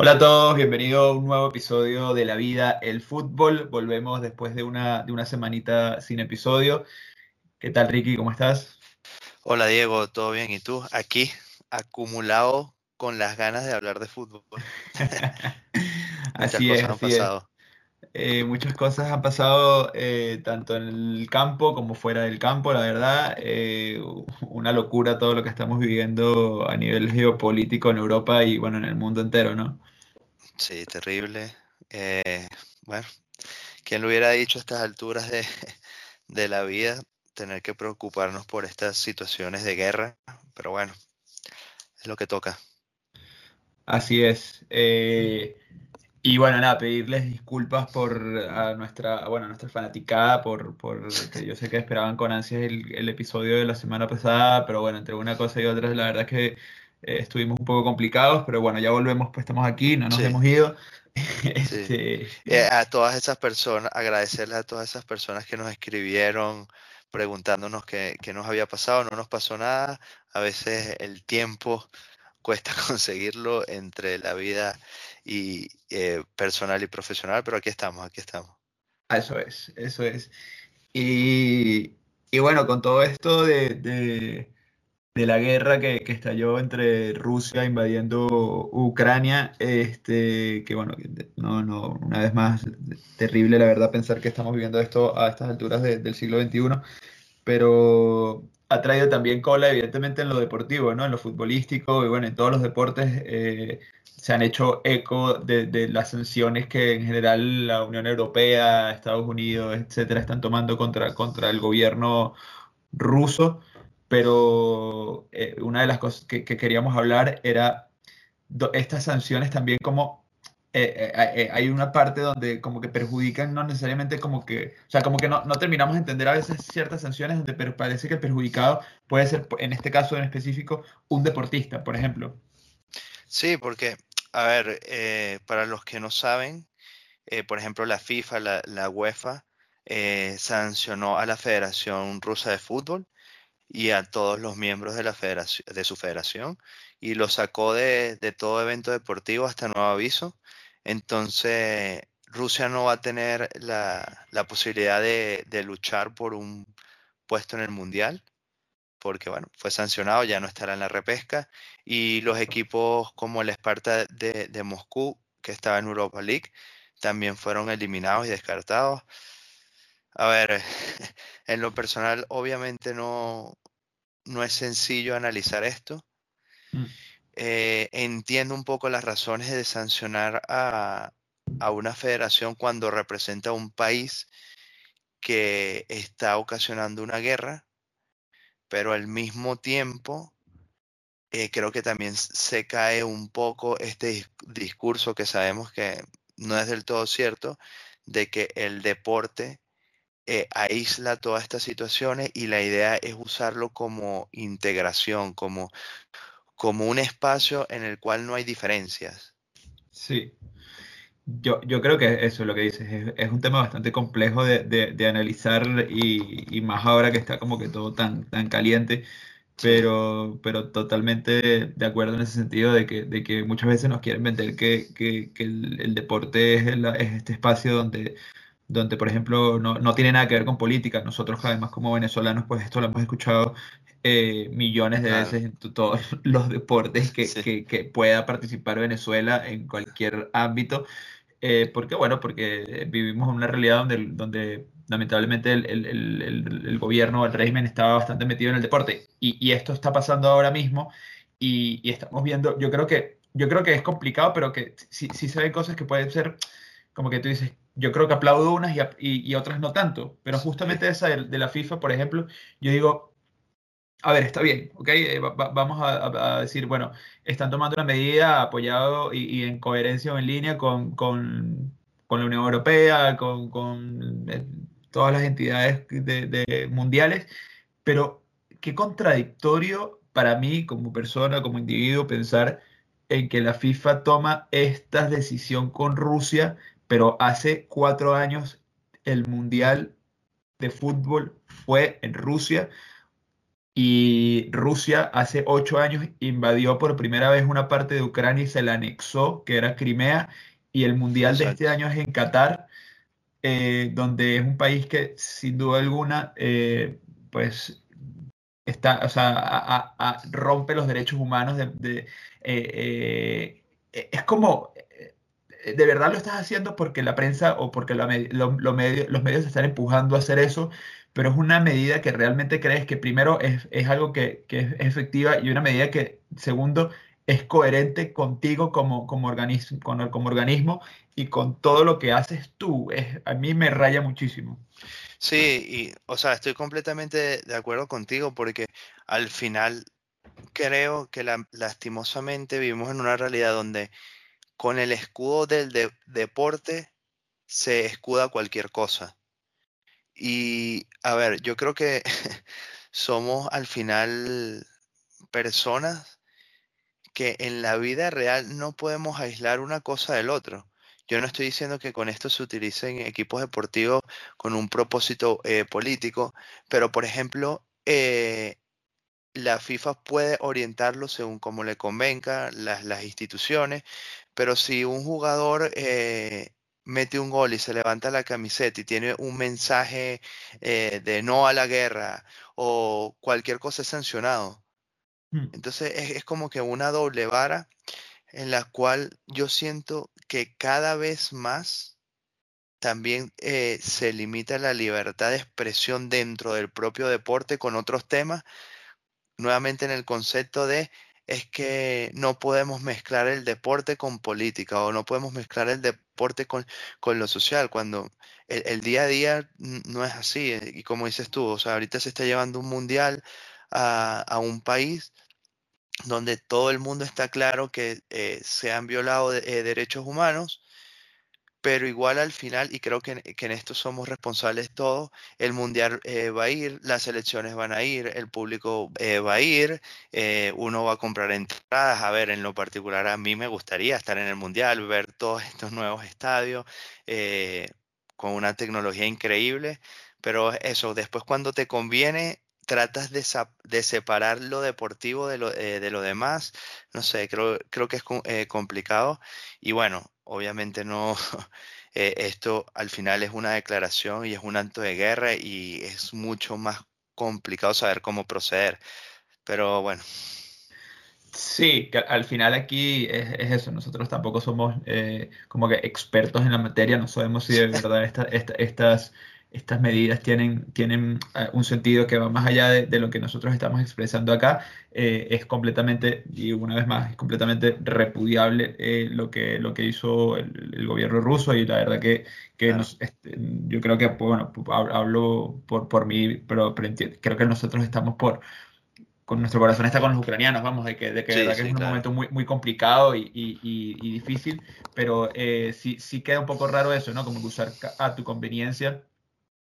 Hola a todos, bienvenido a un nuevo episodio de La Vida, el Fútbol. Volvemos después de una, de una semanita sin episodio. ¿Qué tal, Ricky? ¿Cómo estás? Hola, Diego, ¿todo bien? ¿Y tú? Aquí, acumulado con las ganas de hablar de fútbol. así es, han pasado. Eh, muchas cosas han pasado eh, tanto en el campo como fuera del campo, la verdad. Eh, una locura todo lo que estamos viviendo a nivel geopolítico en Europa y bueno, en el mundo entero, ¿no? Sí, terrible. bueno, ¿quién lo hubiera dicho a estas alturas de, de la vida? Tener que preocuparnos por estas situaciones de guerra, pero bueno, es lo que toca. Así es. Y bueno, nada, pedirles disculpas por a nuestra, bueno, nuestra fanaticada, por, por que yo sé que esperaban con ansias el, episodio de la semana pasada, pero bueno, entre una cosa y otra, la verdad es que eh, estuvimos un poco complicados, pero bueno, ya volvemos, pues estamos aquí, no nos hemos ido. Este, eh, a todas esas personas, agradecerles a todas esas personas que nos escribieron preguntándonos qué, qué nos había pasado, no nos pasó nada, a veces el tiempo cuesta conseguirlo entre la vida y eh, personal y profesional, pero aquí estamos, aquí estamos. Ah, eso es, eso es. Y, y bueno, con todo esto de, de, la guerra que, que, estalló entre Rusia invadiendo Ucrania, este, que bueno, no, no, una vez más, terrible la verdad pensar que estamos viviendo esto a estas alturas del siglo XXI, pero ha traído también cola, evidentemente, en lo deportivo, ¿no? En lo futbolístico y bueno, en todos los deportes eh, se han hecho eco de, las sanciones que en general la Unión Europea, Estados Unidos, etcétera, están tomando contra, contra el gobierno ruso. Pero eh, una de las cosas que, que queríamos hablar era estas sanciones también como eh, eh, hay una parte donde como que perjudican, no necesariamente como que, o sea, como que no, no terminamos de entender a veces ciertas sanciones donde parece que el perjudicado puede ser, en este caso en específico, un deportista, por ejemplo. Sí, porque, a ver, para los que no saben, por ejemplo, la FIFA, la, la UEFA, sancionó a la Federación Rusa de Fútbol y a todos los miembros de, la federación, de su federación y lo sacó de, de todo evento deportivo hasta nuevo aviso. Entonces, Rusia no va a tener la, posibilidad de, luchar por un puesto en el Mundial, porque bueno, fue sancionado, ya no estará en la repesca. Y los equipos como el Esparta de, Moscú, que estaba en Europa League, también fueron eliminados y descartados. A ver, en lo personal, obviamente no, no es sencillo analizar esto. Mm. Eh, entiendo un poco las razones de sancionar a, una federación cuando representa a un país que está ocasionando una guerra, pero al mismo tiempo eh, creo que también se cae un poco este discurso que sabemos que no es del todo cierto, de que el deporte eh, aísla todas estas situaciones y la idea es usarlo como integración, como como un espacio en el cual no hay diferencias. Sí. Yo, yo creo que eso es lo que dices, es, un tema bastante complejo de, de, analizar y, y, más ahora que está como que todo tan, tan caliente, pero, pero totalmente de acuerdo en ese sentido de que, de que muchas veces nos quieren vender que, que, que el, el, deporte es, es, este espacio donde, donde por ejemplo, no, no, tiene nada que ver con política. Nosotros, además, como venezolanos, pues esto lo hemos escuchado eh, millones de veces en todos los deportes que, que, pueda participar Venezuela en cualquier ámbito. Eh, porque, bueno, porque vivimos en una realidad donde, donde lamentablemente el, el, el, el gobierno, el régimen estaba bastante metido en el deporte. Y, y esto está pasando ahora mismo y, y, estamos viendo, yo creo que, yo creo que es complicado, pero que sí, sí se ven cosas que pueden ser, como que tú dices, yo creo que aplaudo unas y, y, otras no tanto, pero justamente esa de, de, la FIFA, por ejemplo, yo digo, a ver, está bien, ¿ok? Eh, vamos a, decir, bueno, están tomando una medida apoyado y, en coherencia o en línea con, con, la Unión Europea, con, con eh, todas las entidades de, mundiales, pero qué contradictorio para mí como persona, como individuo, pensar en que la FIFA toma esta decisión con Rusia, pero hace cuatro años el Mundial de Fútbol fue en Rusia y Rusia hace ocho años invadió por primera vez una parte de Ucrania y se la anexó, que era Crimea, y el Mundial de este año es en Qatar, eh, donde es un país que sin duda alguna, eh, pues está, o sea, rompe los derechos humanos de, eh, es como de verdad lo estás haciendo porque la prensa o porque los medios están empujando a hacer eso, pero es una medida que realmente crees que primero es, algo que, es efectiva y una medida que, segundo, es coherente contigo como, como, organismo, como organismo y con todo lo que haces tú. Es, a mí me raya muchísimo. Sí, y, o sea, estoy completamente de acuerdo contigo porque al final creo que lastimosamente vivimos en una realidad donde con el escudo del deporte se escuda cualquier cosa. Y a ver, yo creo que somos al final personas que en la vida real no podemos aislar una cosa del otro. Yo no estoy diciendo que con esto se utilicen equipos deportivos con un propósito eh, político, pero por ejemplo, eh, la FIFA puede orientarlo según como le convenga, las, las instituciones, pero si un jugador eh, mete un gol y se levanta la camiseta y tiene un mensaje eh, de no a la guerra o cualquier cosa es sancionado. Hmm. Entonces es, como que una doble vara en la cual yo siento que cada vez más también eh, se limita la libertad de expresión dentro del propio deporte con otros temas, nuevamente en el concepto de es que no podemos mezclar el deporte con política o no podemos mezclar el deporte con, con lo social, cuando el, día a día no es así. Eh, y como dices tú, o sea, ahorita se está llevando un mundial a, a un país donde todo el mundo está claro que eh, se han violado eh, derechos humanos pero igual al final, y creo que, en esto somos responsables todos, el mundial eh, va a ir, las elecciones van a ir, el público eh, va a ir, eh, uno va a comprar entradas. A ver, en lo particular a mí me gustaría estar en el mundial, ver todos estos nuevos estadios con una tecnología increíble, pero eso, después cuando te conviene, tratas de, de separar lo deportivo de lo, de lo demás, no sé, creo, creo que es complicado. Y bueno, obviamente no, eh, esto al final es una declaración y es un acto de guerra y es mucho más complicado saber cómo proceder. Pero bueno. Sí, al final aquí es, eso, nosotros tampoco somos eh, como que expertos en la materia, no sabemos si de verdad estas estas medidas tienen, tienen eh, un sentido que va más allá de, lo que nosotros estamos expresando acá. Eh, es completamente, y una vez más, es completamente repudiable eh, lo, que, lo que hizo el, gobierno ruso y la verdad que, que este, yo creo que, bueno, hablo por, por mí, pero, creo que nosotros estamos por, con nuestro corazón está con los ucranianos, vamos, de que, de que, verdad que es un momento muy, muy complicado y, y, y, difícil, pero sí, sí queda un poco raro eso, ¿no? Como usar a tu conveniencia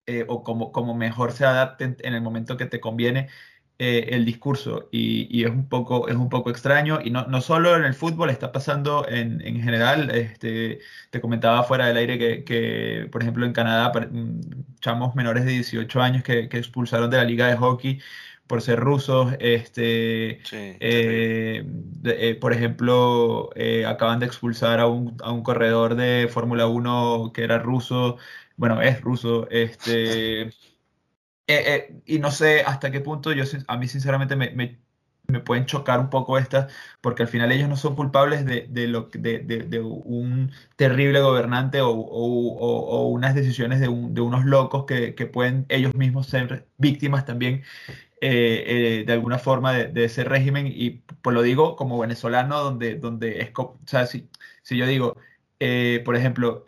eh, o como, como mejor se adapte en, el momento que te conviene eh, el discurso. Y, es, un poco, es un poco extraño. Y no, no solo en el fútbol, está pasando en, en general. Este, te comentaba fuera del aire que, que por ejemplo, en Canadá, mm, chamos menores de 18 años que, que expulsaron de la liga de hockey por ser rusos. Este, eh, por ejemplo, acaban de expulsar a un, a un corredor de Fórmula 1 que era ruso bueno, es ruso, este, eh, eh, y no sé hasta qué punto yo, a mí sinceramente me, me, pueden chocar un poco estas, porque al final ellos no son culpables de, de lo, de, de, un terrible gobernante o, o, unas decisiones de, de unos locos que, que, pueden ellos mismos ser víctimas también eh, de alguna forma de, ese régimen, y pues lo digo como venezolano, donde, donde es, o sea, si, si yo digo, por ejemplo,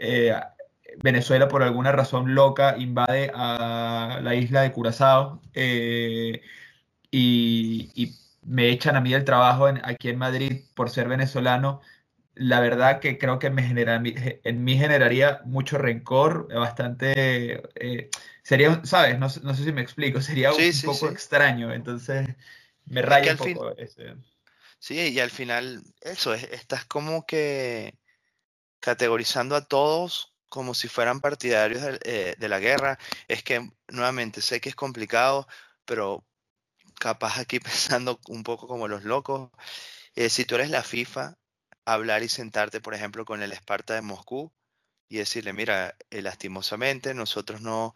Venezuela por alguna razón loca invade a la isla de Curazao eh, y, me echan a mí el trabajo aquí en Madrid por ser venezolano, la verdad que creo que me genera, en mí generaría mucho rencor, bastante, eh, sería, ¿sabes? No, sé si me explico, sería un poco extraño, entonces me raya un poco ese. Sí, y al final eso, estás como que categorizando a todos como si fueran partidarios eh, de, la guerra. Es que, nuevamente, sé que es complicado, pero capaz aquí pensando un poco como los locos, eh, si tú eres la FIFA, hablar y sentarte, por ejemplo, con el Esparta de Moscú y decirle, mira, eh, lastimosamente nosotros no,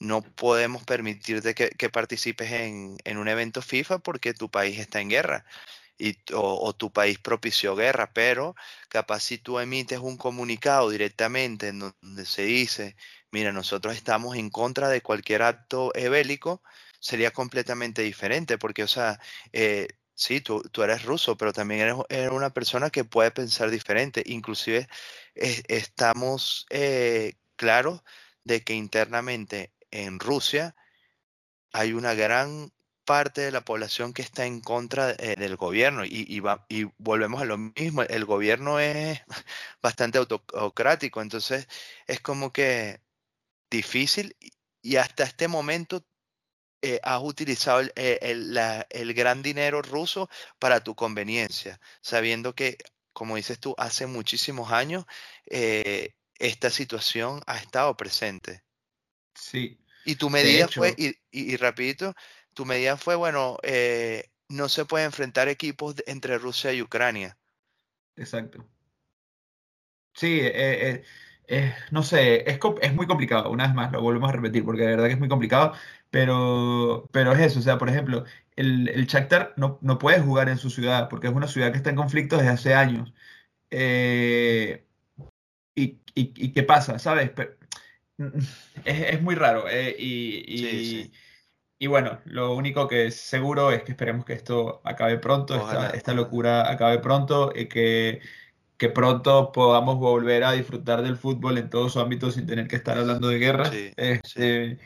no podemos permitirte que, que participes en, en, un evento FIFA porque tu país está en guerra y, o, tu país propició guerra, pero capaz si tú emites un comunicado directamente en donde se dice, mira, nosotros estamos en contra de cualquier acto bélico, sería completamente diferente, porque, o sea, eh, sí, tú, tú, eres ruso, pero también eres, una persona que puede pensar diferente. Inclusive estamos eh, claros de que internamente en Rusia hay una gran parte de la población que está en contra eh, del gobierno y, y, y, volvemos a lo mismo, el gobierno es bastante autocrático, entonces es como que difícil y hasta este momento eh, has utilizado el, eh, el, el, gran dinero ruso para tu conveniencia, sabiendo que, como dices tú, hace muchísimos años esta situación ha estado presente. Sí. Y tu medida fue, y, y, rapidito, tu medida fue, bueno, eh, no se puede enfrentar equipos entre Rusia y Ucrania. Exacto. Sí, eh, eh, no sé, es, es, muy complicado, una vez más, lo volvemos a repetir, porque de verdad que es muy complicado, pero, pero es eso, o sea, por ejemplo, el, el Shakhtar no, no puede jugar en su ciudad, porque es una ciudad que está en conflicto desde hace años. Y, y, y, qué pasa? ¿Sabes? Es, es muy raro. y, sí, sí. Y bueno, lo único que es seguro es que esperemos que esto acabe pronto, esta, esta, locura acabe pronto, y que, que, pronto podamos volver a disfrutar del fútbol en todos sus ámbitos sin tener que estar hablando de guerra. Sí, este,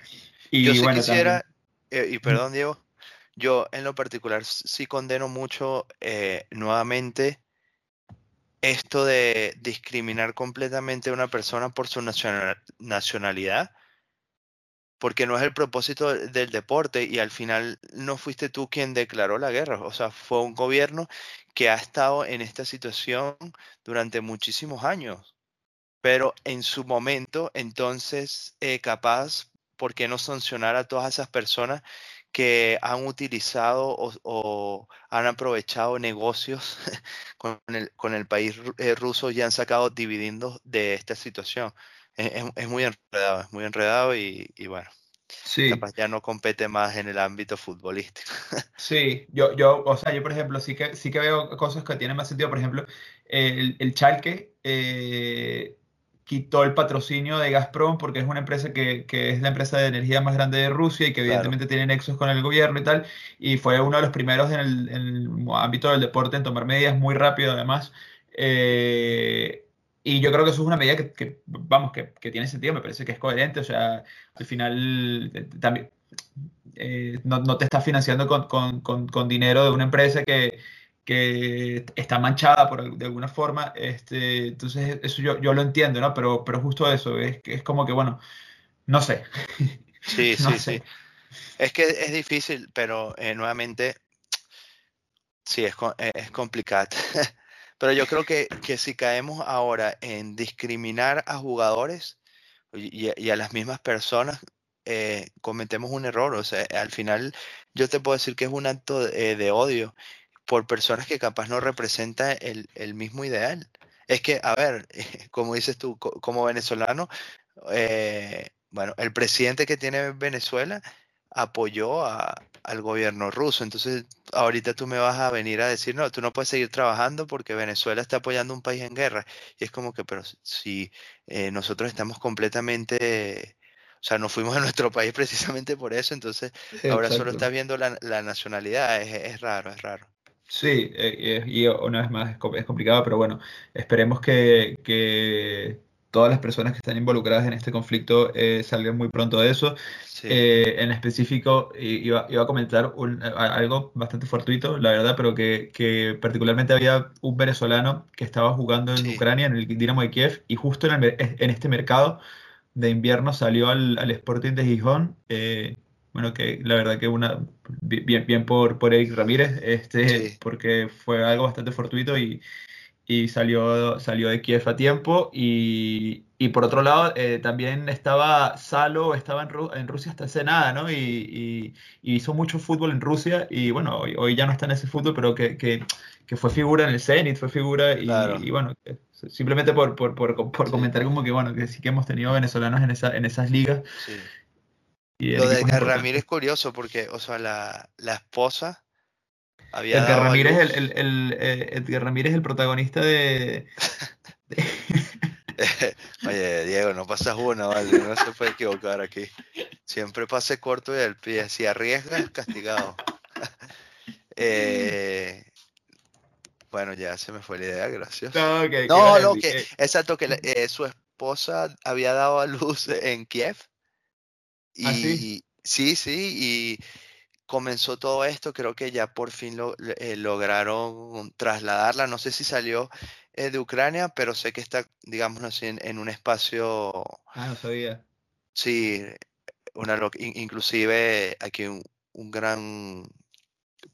Y yo sí bueno, quisiera, eh, y perdón Diego, yo en lo particular sí condeno mucho eh, nuevamente esto de discriminar completamente a una persona por su nacionalidad porque no es el propósito del deporte y al final no fuiste tú quien declaró la guerra, o sea, fue un gobierno que ha estado en esta situación durante muchísimos años, pero en su momento, entonces, eh, capaz, ¿por qué no sancionar a todas esas personas que han utilizado o, o han aprovechado negocios con el, con el país eh, ruso y han sacado dividendos de esta situación? Es, muy enredado, es muy enredado y, y bueno. Sí. Capaz ya no compete más en el ámbito futbolístico. Sí, yo, yo, o sea, yo por ejemplo sí que, sí que veo cosas que tienen más sentido. Por ejemplo, el, el Chalke eh, quitó el patrocinio de Gazprom porque es una empresa que, que, es la empresa de energía más grande de Rusia y que evidentemente tiene nexos con el gobierno y tal. Y fue uno de los primeros en el, en el ámbito del deporte en tomar medidas muy rápido además. Eh, y yo creo que eso es una medida que, vamos, que, que, tiene sentido, me parece que es coherente, o sea, al final eh, también eh, no, no, te estás financiando con, con, con, con, dinero de una empresa que, que está manchada por, de alguna forma, este, entonces eso yo, yo lo entiendo, ¿no? Pero, pero justo eso, es, es como que, bueno, no sé. Sí, no sí, sé. sí. Es que es difícil, pero eh, nuevamente, sí, es, es complicado. Pero yo creo que, que si caemos ahora en discriminar a jugadores y, a las mismas personas, eh, cometemos un error. O sea, al final yo te puedo decir que es un acto de, de odio por personas que capaz no representan el, el, mismo ideal. Es que, a ver, como dices tú, como venezolano, eh, bueno, el presidente que tiene Venezuela apoyó a, al gobierno ruso. Entonces, ahorita tú me vas a venir a decir, no, tú no puedes seguir trabajando porque Venezuela está apoyando un país en guerra. Y es como que, pero si eh, nosotros estamos completamente, o sea, nos fuimos a nuestro país precisamente por eso, entonces ahora solo estás viendo la, la nacionalidad, es, es, raro, es raro. Sí, eh, y una vez más es complicado, pero bueno, esperemos que, que todas las personas que están involucradas en este conflicto eh, salgan muy pronto de eso. Eh, en específico, iba, iba a comentar un, algo bastante fortuito, la verdad, pero que, que, particularmente había un venezolano que estaba jugando en sí. Ucrania, en el Dinamo de Kiev, y justo en, el, en este mercado de invierno salió al, al Sporting de Gijón. Eh, bueno, que la verdad que una bien, bien por, por Eric Ramírez, este, sí. porque fue algo bastante fortuito y, y salió, salió de Kiev a tiempo. Y, y por otro lado, eh, también estaba Salo, estaba en, Rusia hasta hace nada, ¿no? Y, y, hizo mucho fútbol en Rusia y bueno, hoy, hoy, ya no está en ese fútbol, pero que, que, que fue figura en el Zenit, fue figura y, y bueno, simplemente por, por, por, por comentar como que bueno, que sí que hemos tenido venezolanos en, esa, en esas ligas. Sí. Lo de Ramírez es curioso porque, o sea, la, la esposa Edgar Ramírez, el, el, el, eh, Ramírez, el protagonista de. Oye, Diego, no pasas una, vale, no se puede equivocar aquí. Siempre pase corto y el pie. Si arriesgas, castigado. Eh, bueno, ya se me fue la idea, gracias. No, no, que, exacto, que eh, su esposa había dado a luz en Kiev. ¿Ah, y, sí? sí, sí, y comenzó todo esto, creo que ya por fin lo, eh, lograron trasladarla. No sé si salió eh, de Ucrania, pero sé que está, digamos así, en, un espacio. Ah, no sabía. Sí, una, inclusive aquí un, gran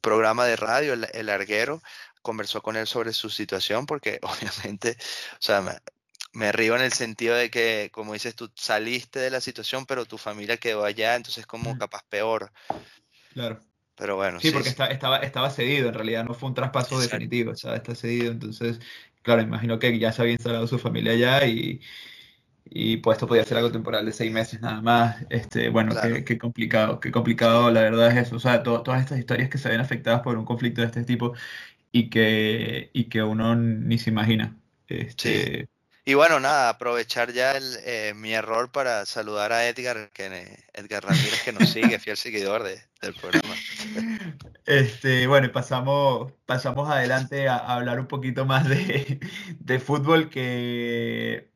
programa de radio, el, el, Arguero, conversó con él sobre su situación, porque obviamente, o sea, me, me río en el sentido de que, como dices, tú saliste de la situación, pero tu familia quedó allá, entonces como capaz peor. Claro. Pero bueno. Sí, porque estaba, estaba cedido, en realidad no fue un traspaso definitivo, o sea, está cedido, entonces, claro, imagino que ya se había instalado su familia allá y, y pues esto podía ser algo temporal de seis meses nada más. Este, bueno, qué, complicado, qué complicado la verdad es eso, o sea, todas estas historias que se ven afectadas por un conflicto de este tipo y que, y que uno ni se imagina. Este, y bueno, nada, aprovechar ya el, eh, mi error para saludar a Edgar, que, Edgar Ramírez, que nos sigue, fiel seguidor de, del programa. Este, bueno, pasamos, pasamos adelante a, hablar un poquito más de, de, fútbol que,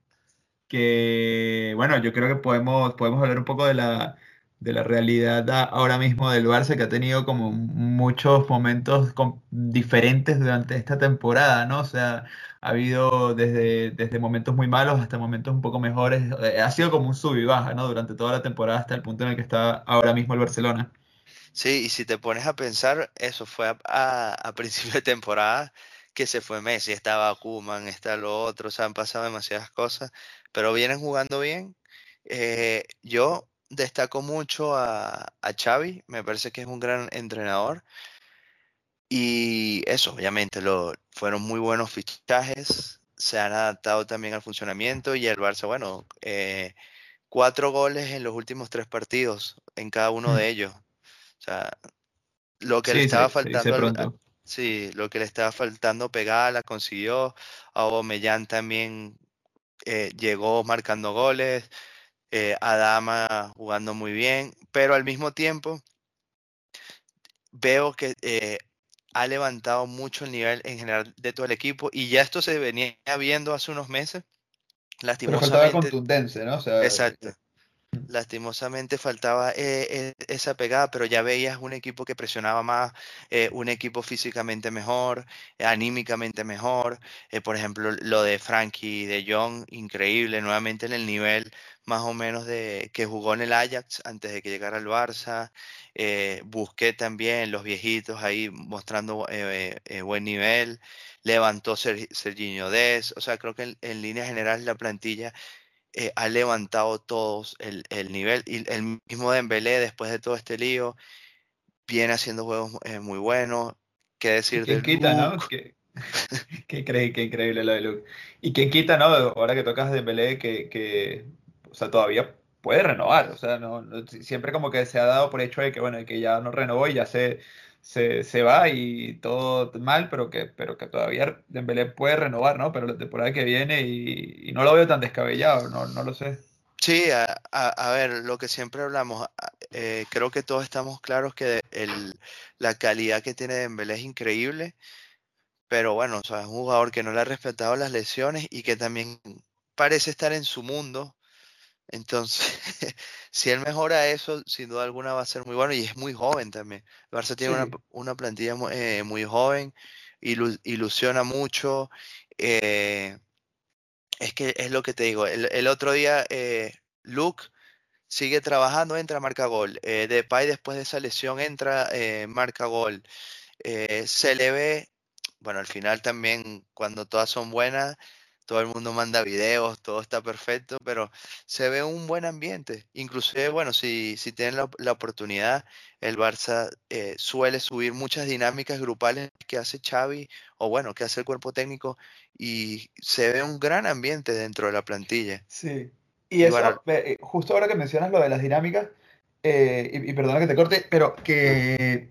que, bueno, yo creo que podemos, podemos hablar un poco de la, de la realidad ahora mismo del Barça, que ha tenido como muchos momentos diferentes durante esta temporada, ¿no? O sea, ha habido desde, desde momentos muy malos hasta momentos un poco mejores. Eh, ha sido como un sub y baja, ¿no? Durante toda la temporada hasta el punto en el que está ahora mismo el Barcelona. Sí, y si te pones a pensar, eso fue a, principio de temporada que se fue Messi, estaba Kuman, está lo otro, o sea, han pasado demasiadas cosas, pero vienen jugando bien. Eh, yo destaco mucho a, a Xavi, me parece que es un gran entrenador. Y eso, obviamente, lo, fueron muy buenos fichajes, se han adaptado también al funcionamiento y el Barça, bueno, eh, cuatro goles en los últimos tres partidos, en cada uno de mm. ellos. O sea, lo que le estaba faltando, sí, lo que le estaba faltando pegar, la consiguió. A también eh, llegó marcando goles. Eh, Adama jugando muy bien, pero al mismo tiempo veo que eh, ha levantado mucho el nivel en general de todo el equipo y ya esto se venía viendo hace unos meses. Lastimosamente. Pero faltaba contundencia, ¿no? exacto. Eh, Lastimosamente faltaba eh, e, esa pegada, pero ya veías un equipo que presionaba más, eh, un equipo físicamente mejor, anímicamente mejor. por ejemplo, lo de Frankie de Jong, increíble, nuevamente en el nivel más o menos de que jugó en el Ajax antes de que llegara al Barça. busqué también los viejitos ahí mostrando buen nivel. Levantó Serginho Des. O sea, creo que en, en líneas generales la plantilla eh, ha levantado todos el, el, nivel. Y el mismo Dembélé, después de todo este lío, viene haciendo juegos eh, muy buenos. ¿Qué decir de quita, ¿no? ¿Qué, qué, qué, increíble lo de Luke. Y quién quita, ¿no? Ahora que tocas Dembélé, que, que o sea, todavía puede renovar. O sea, no, siempre como que se ha dado por hecho de que, bueno, que ya no renovó y ya se se, se, va y todo mal, pero que, pero que todavía Dembélé puede renovar, ¿no? Pero la temporada que viene y, no lo veo tan descabellado, no, no lo sé. Sí, a, a, ver, lo que siempre hablamos, eh, creo que todos estamos claros que la calidad que tiene Dembélé es increíble, pero bueno, es un jugador que no le ha respetado las lesiones y que también parece estar en su mundo, entonces, si él mejora eso, sin duda alguna va a ser muy bueno y es muy joven también. Barça tiene una, una, plantilla muy, eh, muy joven, ilusiona mucho. Eh, es que es lo que te digo. El, otro día, eh, Luke sigue trabajando, entra, marca gol. Eh, Depay después de esa lesión entra, marca gol. se le ve bueno, al final también cuando todas son buenas, todo el mundo manda videos, todo está perfecto, pero se ve un buen ambiente. Inclusive, bueno, si, si tienen la, oportunidad, el Barça eh, suele subir muchas dinámicas grupales que hace Xavi o bueno, que hace el cuerpo técnico y se ve un gran ambiente dentro de la plantilla. Sí. Y, eso, eh, justo ahora que mencionas lo de las dinámicas, eh, y, y, perdona que te corte, pero que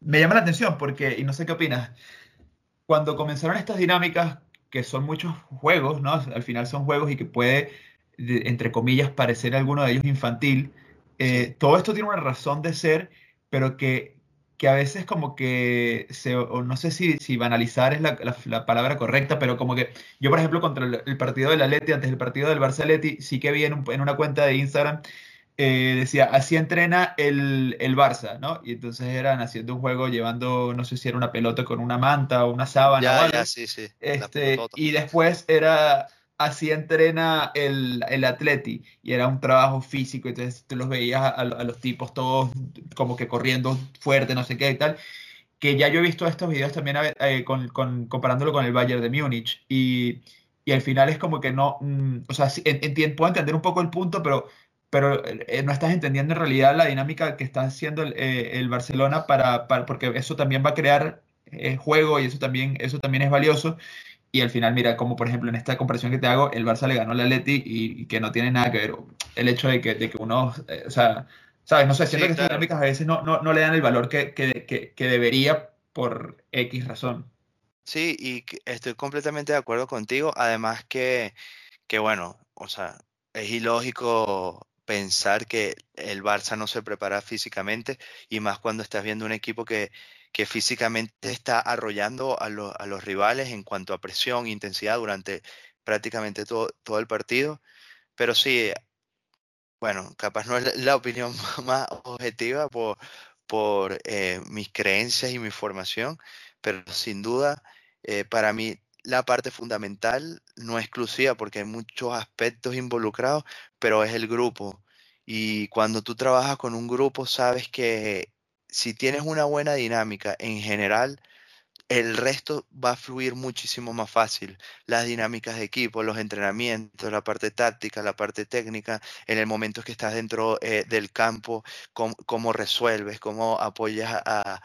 me llama la atención porque, y no sé qué opinas, cuando comenzaron estas dinámicas que son muchos juegos, ¿no? Al final son juegos y que puede, entre comillas, parecer alguno de ellos infantil. Eh, todo esto tiene una razón de ser, pero que, que a veces como que, se, o no sé si, si banalizar es la, la, palabra correcta, pero como que yo, por ejemplo, contra el, partido del Atleti, antes del partido del Barça Atleti, sí que vi en, en una cuenta de Instagram eh, decía, así entrena el, el, Barça, ¿no? Y entonces eran haciendo un juego llevando, no sé si era una pelota con una manta o una sábana. Ya, sí, sí. Este, y después era, así entrena el, el Atleti, y era un trabajo físico, entonces tú los veías a, los tipos todos como que corriendo fuerte, no sé qué y tal. Que ya yo he visto estos videos también eh, con, con, comparándolo con el Bayern de Múnich, y, y al final es como que no, mm, o sea, puedo entender un poco el punto, pero pero eh, no estás entendiendo en realidad la dinámica que está haciendo el, eh, Barcelona para, porque eso también va a crear eh, juego y eso también, eso también es valioso. Y al final, mira, como por ejemplo en esta comparación que te hago, el Barça le ganó al Atleti y, que no tiene nada que ver el hecho de que, de que uno, o sea, sabes, no sé, siento que estas dinámicas a veces no, no, no, le dan el valor que, que, que debería por X razón. Sí, y estoy completamente de acuerdo contigo. Además que, que bueno, o sea, es ilógico pensar que el Barça no se prepara físicamente y más cuando estás viendo un equipo que, que físicamente está arrollando a, los rivales en cuanto a presión e intensidad durante prácticamente todo, todo el partido. Pero sí, bueno, capaz no es la opinión más objetiva por, por eh, mis creencias y mi formación, pero sin duda, eh, para mí la parte fundamental, no exclusiva porque hay muchos aspectos involucrados, pero es el grupo. Y cuando tú trabajas con un grupo, sabes que si tienes una buena dinámica en general, el resto va a fluir muchísimo más fácil. Las dinámicas de equipo, los entrenamientos, la parte táctica, la parte técnica, en el momento que estás dentro eh, del campo, cómo, resuelves, cómo apoyas a,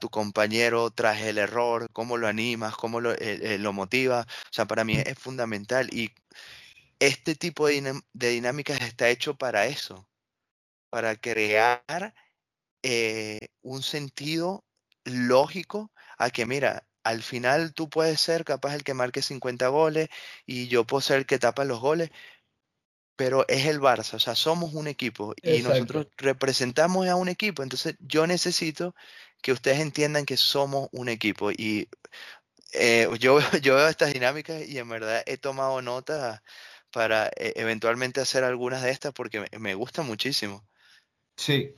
tu compañero tras el error, cómo lo animas, cómo lo, eh, eh, lo motivas. O sea, para mí es fundamental y este tipo de, dinámicas está hecho para eso, para crear un sentido lógico a que, mira, al final tú puedes ser capaz el que marque 50 goles y yo puedo ser el que tapa los goles, pero es el Barça, o sea, somos un equipo y nosotros representamos a un equipo, entonces yo necesito que ustedes entiendan que somos un equipo y eh, yo, yo veo estas dinámicas y en verdad he tomado nota para eh, eventualmente hacer algunas de estas porque me, me gusta muchísimo. Sí,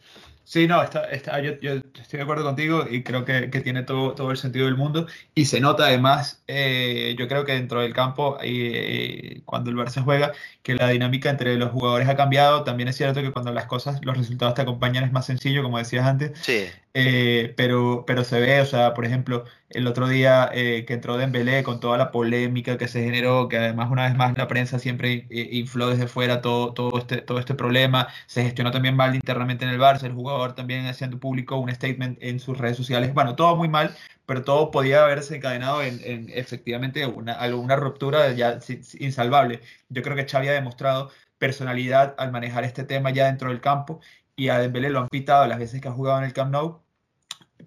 Sí, no, está, está, yo, yo, estoy de acuerdo contigo y creo que, que, tiene todo, todo el sentido del mundo. Y se nota además, eh, yo creo que dentro del campo, eh, cuando el Barça juega, que la dinámica entre los jugadores ha cambiado. También es cierto que cuando las cosas, los resultados te acompañan es más sencillo, como decías antes. Sí. Eh, pero, pero se ve, o sea, por ejemplo, el otro día que entró Dembélé con toda la polémica que se generó, que además una vez más la prensa siempre infló desde fuera todo, todo, este, todo este problema, se gestionó también mal internamente en el Barça, el jugador también haciendo público un statement en sus redes sociales, bueno, todo muy mal, pero todo podía haberse encadenado en, efectivamente una, alguna ruptura ya insalvable. Yo creo que Xavi ha demostrado personalidad al manejar este tema ya dentro del campo y a Dembélé lo han pitado las veces que ha jugado en el Camp Nou,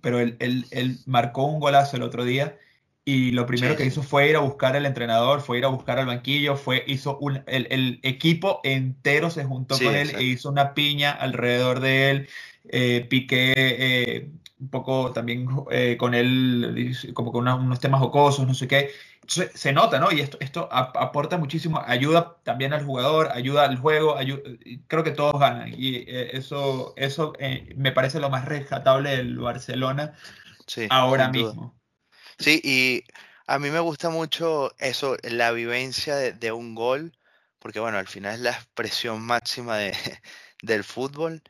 pero él, él, marcó un golazo el otro día y lo primero que hizo fue ir a buscar al entrenador, fue ir a buscar al banquillo, fue, hizo un, el, equipo entero se juntó con él e hizo una piña alrededor de él. Eh, Piqué eh, un poco también eh, con él, como con unos temas jocosos, no sé qué. se nota, ¿no? Y esto, esto aporta muchísimo, ayuda también al jugador, ayuda al juego, creo que todos ganan. Y eh, eso, eso me parece lo más rescatable del Barcelona ahora mismo. Sí, y a mí me gusta mucho eso, la vivencia de, un gol, porque bueno, al final es la expresión máxima de, del fútbol,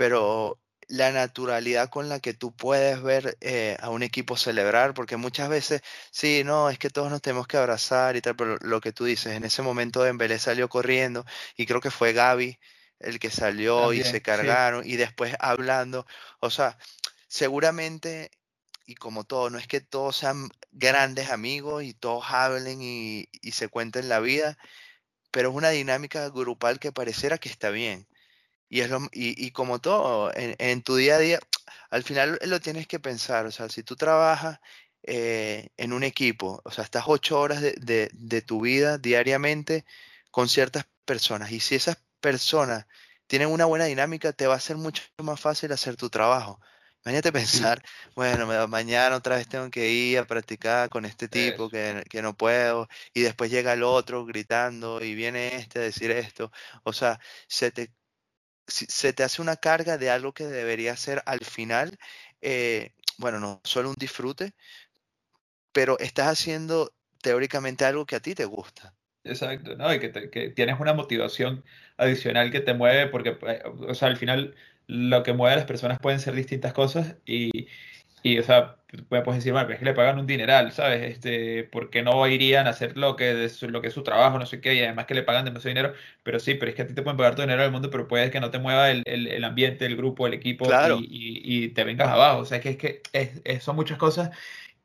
pero la naturalidad con la que tú puedes ver eh, a un equipo celebrar, porque muchas veces, sí, no, es que todos nos tenemos que abrazar y tal, pero lo que tú dices, en ese momento Dembélé salió corriendo y creo que fue Gaby el que salió y se cargaron y después hablando, o sea, seguramente y como todo, no es que todos sean grandes amigos y todos hablen y, se cuenten la vida, pero es una dinámica grupal que pareciera que está bien. Y, es lo, y, como todo, en, tu día a día, al final lo tienes que pensar, o sea, si tú trabajas eh, en un equipo, o sea, estás ocho horas de, de tu vida diariamente con ciertas personas, y si esas personas tienen una buena dinámica, te va a ser mucho más fácil hacer tu trabajo. Imagínate pensar, bueno, mañana otra vez tengo que ir a practicar con este tipo que, no puedo, y después llega el otro gritando y viene este a decir esto. O sea, se te, se te hace una carga de algo que debería ser al final, eh, bueno, no solo un disfrute, pero estás haciendo teóricamente algo que a ti te gusta. Exacto, ¿no? Y que, que tienes una motivación adicional que te mueve, porque, eh, o sea, al final lo que mueve a las personas pueden ser distintas cosas y, y o sea, puedes decir, bueno, es que le pagan un dineral, ¿sabes? Este, porque no irían a hacer lo que, es, lo que es su trabajo, no sé qué, y además que le pagan demasiado dinero, pero sí, pero es que a ti te pueden pagar todo dinero del mundo, pero puede que no te mueva el, el, ambiente, el grupo, el equipo y, y, te vengas abajo, o sea, que es que es, son muchas cosas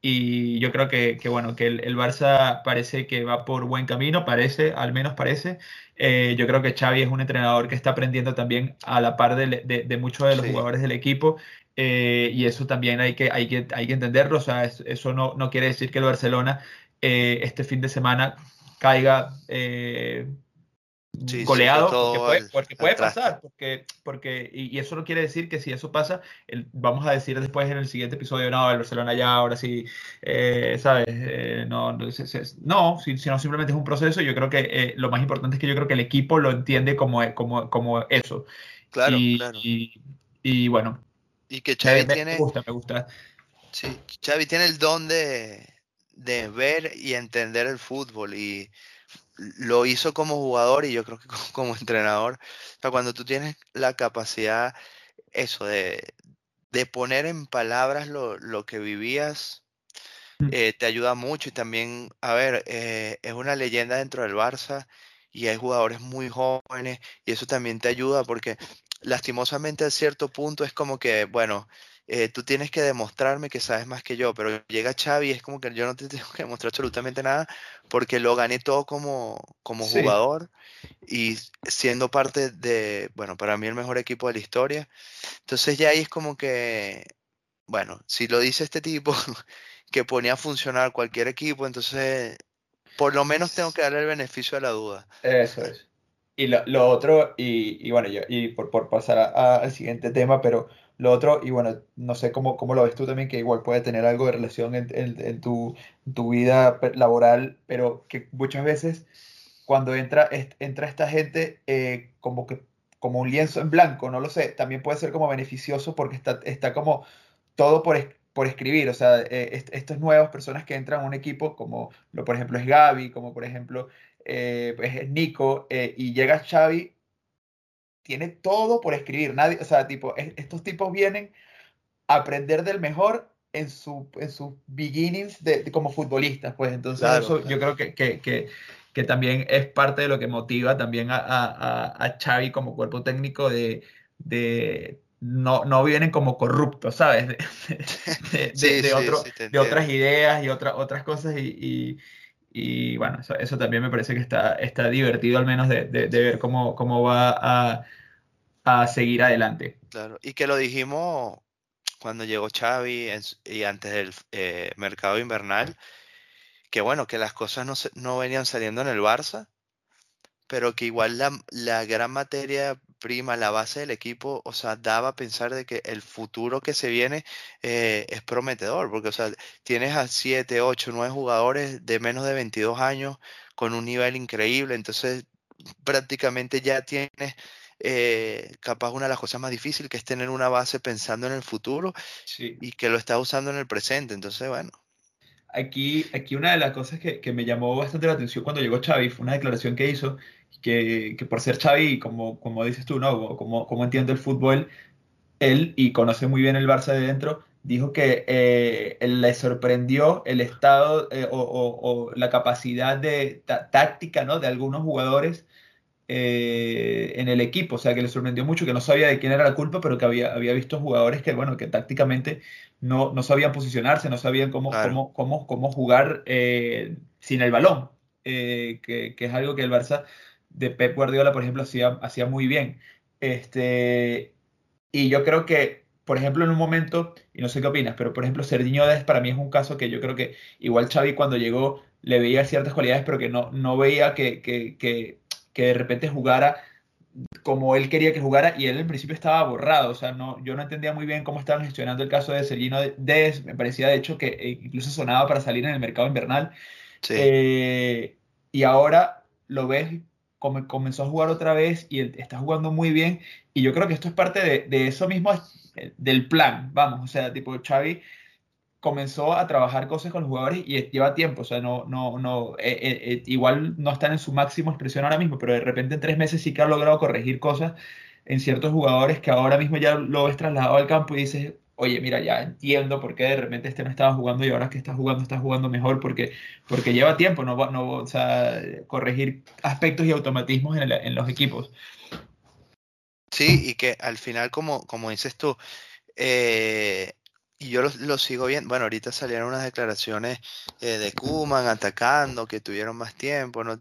y yo creo que, que bueno, que el, el, Barça parece que va por buen camino, parece, al menos parece, eh, yo creo que Xavi es un entrenador que está aprendiendo también a la par de, de, muchos de los jugadores del equipo eh, y eso también hay que, hay que, hay que entenderlo. O sea, eso no, no quiere decir que el Barcelona eh, este fin de semana caiga goleado, porque puede, pasar, porque, porque y, eso no quiere decir que si eso pasa, vamos a decir después en el siguiente episodio, no, el Barcelona ya ahora sí, eh, ¿sabes? Eh, no, no, no, sino simplemente es un proceso. Yo creo que eh, lo más importante es que yo creo que el equipo lo entiende como, como, como eso. Claro, y, claro. Y, bueno. Y que Xavi tiene... Me gusta, me gusta. Sí, Xavi tiene el don de, de ver y entender el fútbol y lo hizo como jugador y yo creo que como, entrenador. O sea, cuando tú tienes la capacidad, eso, de, poner en palabras lo, que vivías, mm. eh, te ayuda mucho. Y también, a ver, eh, es una leyenda dentro del Barça y hay jugadores muy jóvenes y eso también te ayuda porque lastimosamente a cierto punto es como que, bueno, eh, tú tienes que demostrarme que sabes más que yo, pero llega Xavi y es como que yo no te tengo que demostrar absolutamente nada porque lo gané todo como, como jugador y siendo parte de, bueno, para mí el mejor equipo de la historia. Entonces ya ahí es como que, bueno, si lo dice este tipo que ponía a funcionar cualquier equipo, entonces por lo menos tengo que darle el beneficio a la duda. Eso es. Y lo, lo otro, y, bueno, yo, y por, pasar al siguiente tema, pero lo otro, y bueno, no sé cómo, cómo lo ves tú también, que igual puede tener algo de relación en, tu, vida laboral, pero que muchas veces cuando entra, entra esta gente eh, como que como un lienzo en blanco, no lo sé, también puede ser como beneficioso porque está, está como todo por, por escribir, o sea, eh, estas nuevas personas que entran a un equipo, como por ejemplo es Gaby, como por ejemplo eh, pues es Nico, y llega Xavi tiene todo por escribir. Nadie, o sea, tipo, estos tipos vienen a aprender del mejor en, su, en sus beginnings de, como futbolistas, pues entonces eso yo creo que, que, que, que, también es parte de lo que motiva también a, a, a Xavi como cuerpo técnico de, de no, no vienen como corruptos, ¿sabes? De, de, de, otro, de otras ideas y otra, otras cosas y, y y bueno, eso, eso, también me parece que está, está divertido al menos de, de, ver cómo, cómo va a, a, seguir adelante. Claro, y que lo dijimos cuando llegó Xavi y antes del eh, mercado invernal, que bueno, que las cosas no, no venían saliendo en el Barça, pero que igual la, la gran materia prima, la base del equipo, o sea, daba a pensar de que el futuro que se viene eh, es prometedor, porque, o sea, tienes a 7, 8, 9 jugadores de menos de 22 años con un nivel increíble, entonces prácticamente ya tienes eh, capaz una de las cosas más difíciles, que es tener una base pensando en el futuro y que lo está usando en el presente, entonces, bueno. Aquí, aquí una de las cosas que, que me llamó bastante la atención cuando llegó Xavi fue una declaración que hizo que, por ser Xavi, como, como dices tú, ¿no? Como, como entiendo el fútbol, él, y conoce muy bien el Barça de dentro, dijo que eh, le sorprendió el estado eh, o, la capacidad de táctica ¿no? de algunos jugadores eh, en el equipo, o sea que le sorprendió mucho, que no sabía de quién era la culpa, pero que había, había visto jugadores que, bueno, que tácticamente no, no sabían posicionarse, no sabían cómo, cómo, cómo, cómo, jugar sin el balón, que, que, es algo que el Barça de Pep Guardiola, por ejemplo, hacía, hacía muy bien. Este, y yo creo que por ejemplo, en un momento, y no sé qué opinas, pero por ejemplo, Serginho Dest para mí es un caso que yo creo que igual Xavi cuando llegó le veía ciertas cualidades, pero que no, no veía que, que, que, que de repente jugara como él quería que jugara y él en principio estaba borrado, o sea, no, yo no entendía muy bien cómo estaban gestionando el caso de Sergino Dest, me parecía de hecho que eh, incluso sonaba para salir en el mercado invernal, eh, y ahora lo ves comenzó a jugar otra vez y está jugando muy bien. Y yo creo que esto es parte de, de, eso mismo, del plan, vamos. O sea, tipo, Xavi comenzó a trabajar cosas con los jugadores y lleva tiempo. O sea, no, no, no, eh, eh, eh, igual no están en su máximo expresión ahora mismo, pero de repente en tres meses sí que ha logrado corregir cosas en ciertos jugadores que ahora mismo ya lo ves trasladado al campo y dices, oye, mira, ya entiendo por qué de repente este no estaba jugando y ahora que está jugando, está jugando mejor porque, porque lleva tiempo, no, no, o sea, corregir aspectos y automatismos en, en, los equipos. Sí, y que al final, como, como dices tú, eh, y yo lo, sigo viendo, bueno, ahorita salieron unas declaraciones eh, de Kuman atacando, que tuvieron más tiempo, ¿no?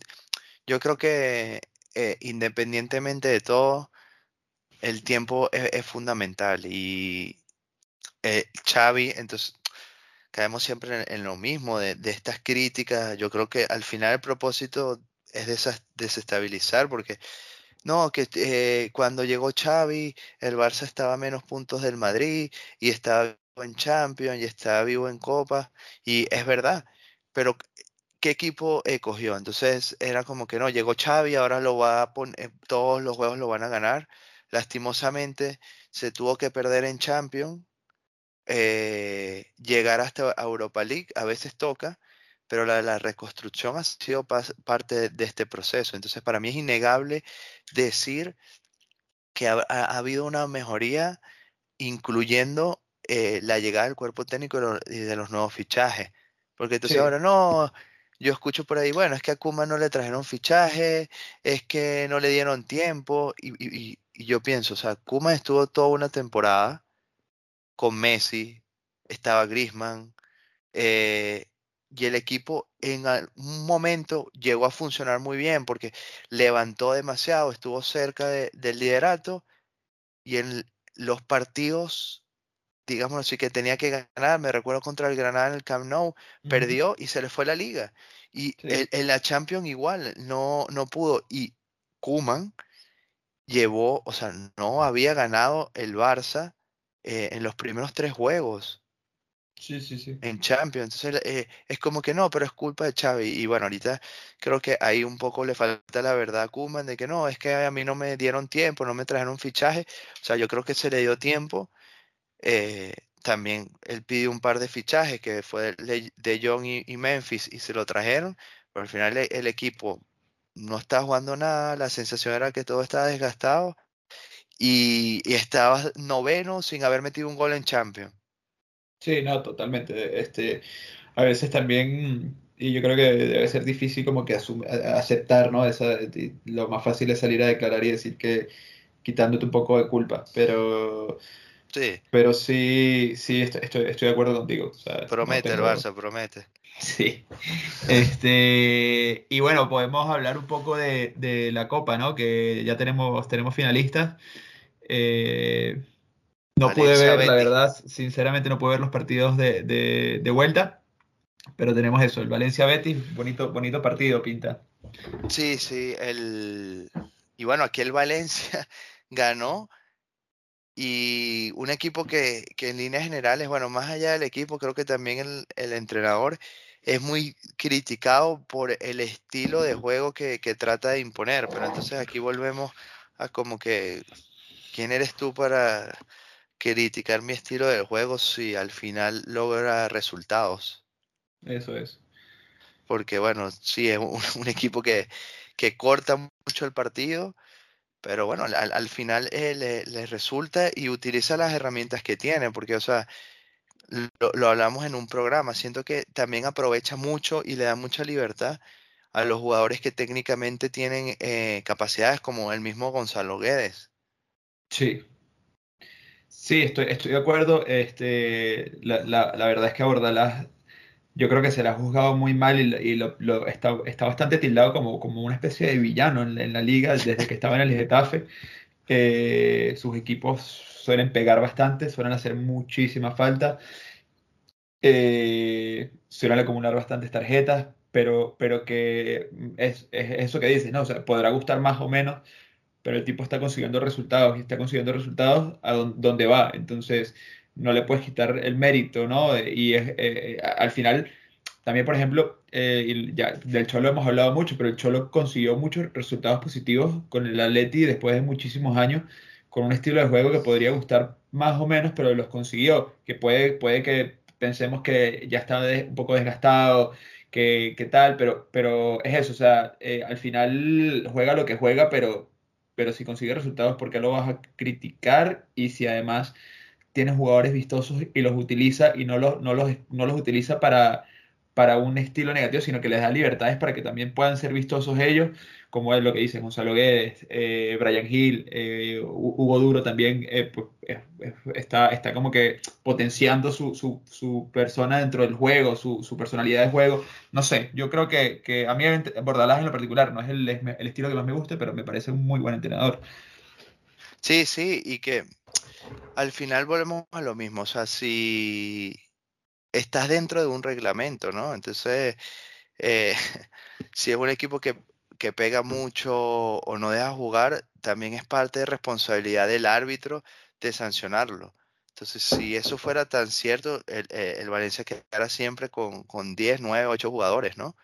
Yo creo que eh, independientemente de todo, el tiempo es fundamental y, eh, Xavi, entonces caemos siempre en, lo mismo de, estas críticas. Yo creo que al final el propósito es desestabilizar porque no, que eh, cuando llegó Xavi, el Barça estaba a menos puntos del Madrid y estaba en Champions y estaba vivo en Copa y es verdad, pero ¿qué equipo eh, cogió? Entonces era como que no, llegó Xavi, ahora lo va a poner, todos los juegos lo van a ganar. Lastimosamente se tuvo que perder en Champions eh, llegar hasta Europa League a veces toca, pero la, la reconstrucción ha sido parte de, este proceso. Entonces, para mí es innegable decir que ha, habido una mejoría, incluyendo eh, la llegada del cuerpo técnico y de los nuevos fichajes. Porque entonces ahora no, yo escucho por ahí, bueno, es que a Kuma no le trajeron fichaje, es que no le dieron tiempo, y, y yo pienso, o sea, Kuma estuvo toda una temporada con Messi, estaba Griezmann, eh, y el equipo en un momento llegó a funcionar muy bien porque levantó demasiado, estuvo cerca del liderato y en los partidos, digamos así, que tenía que ganar, me recuerdo contra el Granada en el Camp Nou, perdió y se le fue la liga. Y en la Champions igual, no, no pudo. Y Kuman llevó, o sea, no había ganado el Barça eh, en los primeros tres juegos. Sí, sí, sí. En Champions. Entonces eh, es como que no, pero es culpa de Xavi. Y bueno, ahorita creo que ahí un poco le falta la verdad a Kuman de que no, es que a mí no me dieron tiempo, no me trajeron fichaje. O sea, yo creo que se le dio tiempo. Eh, también él pidió un par de fichajes que fue de, John y, Memphis y se lo trajeron, pero al final el, el equipo no está jugando nada, la sensación era que todo estaba desgastado y, estaba noveno sin haber metido un gol en Champions. Sí, no, totalmente. Este, a veces también, y yo creo que debe ser difícil como que aceptar, ¿no? Esa, lo más fácil es salir a declarar y decir que quitándote un poco de culpa, pero... Sí. Pero sí, sí, estoy, estoy, de acuerdo contigo. promete el Barça, promete. Sí. Este, y bueno, podemos hablar un poco de, de, la Copa, ¿no? Que ya tenemos, tenemos finalistas. Eh, no pude ver, la verdad, sinceramente no pude ver los partidos de, vuelta, pero tenemos eso, el Valencia Betis, bonito, bonito partido, pinta. Sí, sí, el... y bueno, aquí el Valencia ganó y un equipo que, en líneas generales, bueno, más allá del equipo, creo que también el, el entrenador es muy criticado por el estilo de juego que, que trata de imponer, pero entonces aquí volvemos a como que ¿quién eres tú para criticar mi estilo de juego si al final logra resultados? Eso es. Porque bueno, sí, es un, equipo que, que, corta mucho el partido, pero bueno, al, final eh, le, resulta y utiliza las herramientas que tiene, porque, o sea, lo, hablamos en un programa, siento que también aprovecha mucho y le da mucha libertad a los jugadores que técnicamente tienen eh, capacidades como el mismo Gonzalo Guedes. Sí. Sí, estoy, estoy de acuerdo. Este, la, verdad es que Bordalás yo creo que se le ha juzgado muy mal y, lo, está, está, bastante tildado como, como una especie de villano en, la liga desde que estaba en el Getafe. Eh, sus equipos suelen pegar bastante, suelen hacer muchísima falta, eh, suelen acumular bastantes tarjetas, pero, pero que es, eso que dices, ¿no? O sea, podrá gustar más o menos, pero el tipo está consiguiendo resultados y está consiguiendo resultados a donde va. Entonces, no le puedes quitar el mérito, ¿no? Y es, eh, al final, también, por ejemplo, eh, ya del Cholo hemos hablado mucho, pero el Cholo consiguió muchos resultados positivos con el Atleti después de muchísimos años, con un estilo de juego que podría gustar más o menos, pero los consiguió, que puede, puede que pensemos que ya está un poco desgastado, que, tal, pero, pero es eso, o sea, eh, al final juega lo que juega, pero, pero si consigue resultados, ¿por qué lo vas a criticar? Y si además tiene jugadores vistosos y los utiliza y no los, no los, no los utiliza para, para un estilo negativo, sino que les da libertades para que también puedan ser vistosos ellos, como es lo que dice Gonzalo Guedes, eh, Brian Hill, eh, Hugo Duro también eh, pues, está, está como que potenciando su, su, su persona dentro del juego, su, su, personalidad de juego. No sé, yo creo que, que a mí Bordalás en lo particular no es el, el estilo que más me guste, pero me parece un muy buen entrenador. Sí, sí, y que al final volvemos a lo mismo, o sea, si estás dentro de un reglamento, ¿no? Entonces, eh, si es un equipo que, pega mucho o no deja jugar, también es parte de responsabilidad del árbitro de sancionarlo. Entonces, si eso fuera tan cierto, el, eh, el Valencia quedara siempre con, con 10, 9, 8 jugadores, ¿no?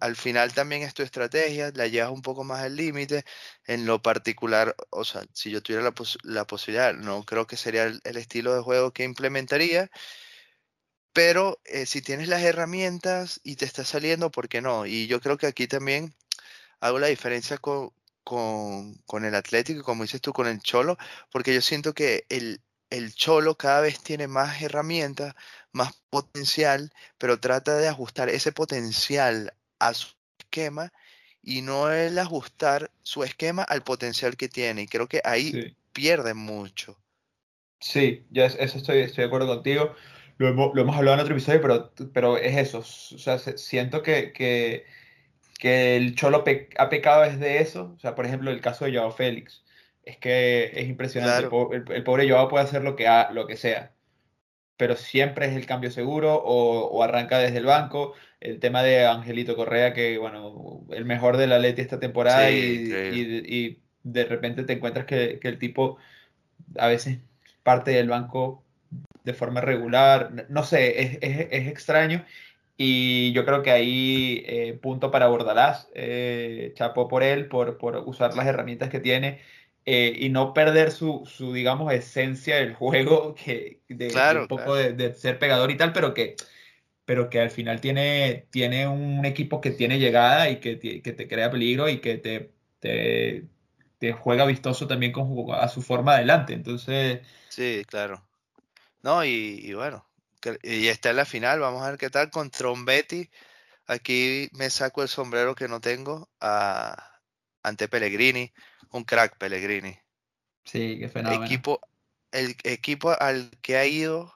Al, final también es tu estrategia, la llevas un poco más al límite. En lo particular, o sea, si yo tuviera la, posibilidad, no creo que sería el, estilo de juego que implementaría. Pero eh, si tienes las herramientas y te está saliendo, ¿por qué no? Y yo creo que aquí también hago la diferencia con, con, con el Atlético, como dices tú, con el Cholo, porque yo siento que el, el Cholo cada vez tiene más herramientas, más potencial, pero trata de ajustar ese potencial a su esquema y no el ajustar su esquema al potencial que tiene. Y creo que ahí pierde mucho. Sí, ya eso estoy, estoy de acuerdo contigo. Lo hemos, hablado en otro episodio, pero, pero es eso. O sea, siento que, que, el Cholo ha pecado desde eso. O sea, por ejemplo, el caso de Joao Félix. Es que es impresionante. El, pobre Joao puede hacer lo que, ha, lo que sea pero siempre es el cambio seguro o, arranca desde el banco. El tema de Angelito Correa, que bueno, el mejor de la Leti esta temporada y, de repente te encuentras que, el tipo a veces parte del banco de forma regular. No sé, es, extraño. Y yo creo que ahí eh, punto para Bordalás, eh, chapó por él, por, por usar las herramientas que tiene eh, y no perder su, su, digamos, esencia del juego, que de, un poco de, ser pegador y tal, pero que, pero que al final tiene, tiene un equipo que tiene llegada y que, que te crea peligro y que te, te, te, juega vistoso también con, a su forma adelante. Entonces. Sí, claro. No, y, y bueno, y está en la final, vamos a ver qué tal con Trombetti. Aquí me saco el sombrero que no tengo a, ante Pellegrini un crack Pellegrini. Sí, qué fenómeno. Equipo, el equipo al que ha ido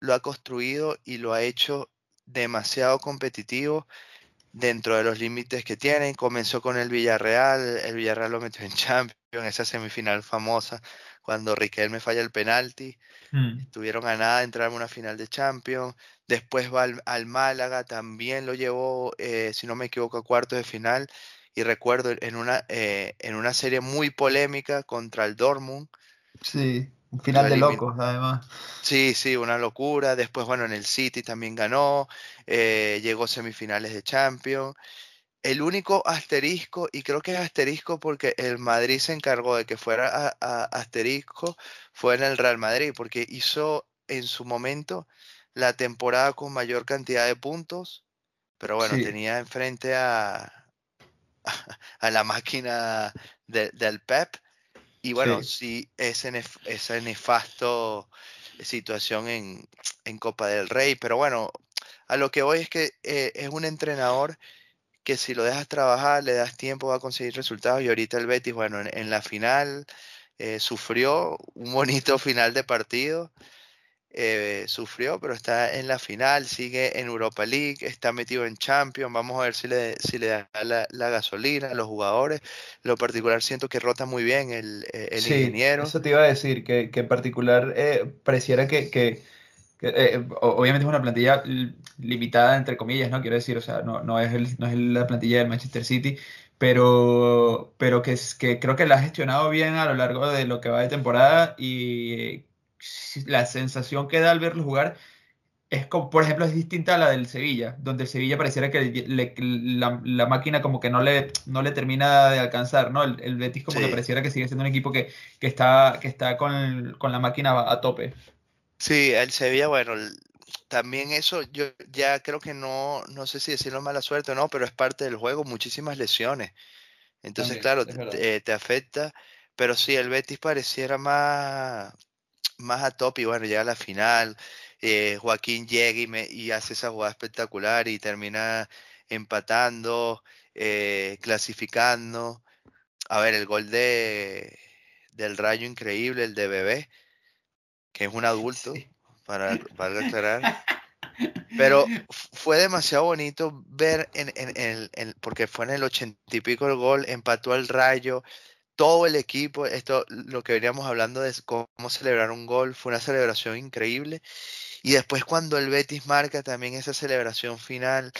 lo ha construido y lo ha hecho demasiado competitivo dentro de los límites que tienen. Comenzó con el Villarreal, el Villarreal lo metió en Champions, esa semifinal famosa, cuando Riquelme falla el penalti. Hmm. Estuvieron a nada de entrar en una final de Champions. Después va al, Málaga, también lo llevó, eh, si no me equivoco, a cuartos de final y recuerdo en una, eh, en una serie muy polémica contra el Dortmund. Sí, un final de locos, además. Sí, sí, una locura. Después, bueno, en el City también ganó, eh, llegó a semifinales de Champions. El único asterisco, y creo que es asterisco porque el Madrid se encargó de que fuera asterisco, fue en el Real Madrid, porque hizo en su momento la temporada con mayor cantidad de puntos, pero bueno, tenía enfrente a, a la máquina del Pep. Y bueno, sí, ese, ese nefasto situación en, en, Copa del Rey. Pero bueno, a lo que voy es que eh, es un entrenador que si lo dejas trabajar, le das tiempo, va a conseguir resultados. Y ahorita el Betis, bueno, en, la final eh, sufrió un bonito final de partido. Eh, sufrió, pero está en la final, sigue en Europa League, está metido en Champions. Vamos a ver si le, si le da la, gasolina a los jugadores. lo particular siento que rota muy bien el, eh, el ingeniero. Eso te iba a decir, que, en particular eh, pareciera que, obviamente es una plantilla limitada, entre comillas, ¿no? Quiero decir, o sea, no, no, es, no es la plantilla del Manchester City, pero, pero que, que creo que la ha gestionado bien a lo largo de lo que va de temporada y la sensación que da al verlo jugar es como, por ejemplo, es distinta a la del Sevilla, donde el Sevilla pareciera que la, máquina como que no le, no le termina de alcanzar, ¿no? El, Betis como que pareciera que sigue siendo un equipo que, está, que está con, la máquina a, tope. Sí, el Sevilla, bueno, también eso, yo ya creo que no, no sé si decirlo mala suerte o no, pero es parte del juego, muchísimas lesiones. Entonces, claro, te, te, afecta, pero sí, el Betis pareciera más, más a top y bueno, llega a la final. Eh, Joaquín llega y, me, y hace esa jugada espectacular y termina empatando, eh, clasificando. A ver, el gol de, del Rayo increíble, el de Bebé, que es un adulto, para, para aclarar. Pero fue demasiado bonito ver, en, en, en, porque fue en el ochenta y pico el gol, empató el Rayo, todo el equipo, esto lo que veníamos hablando de cómo celebrar un gol, fue una celebración increíble. Y después cuando el Betis marca también esa celebración final,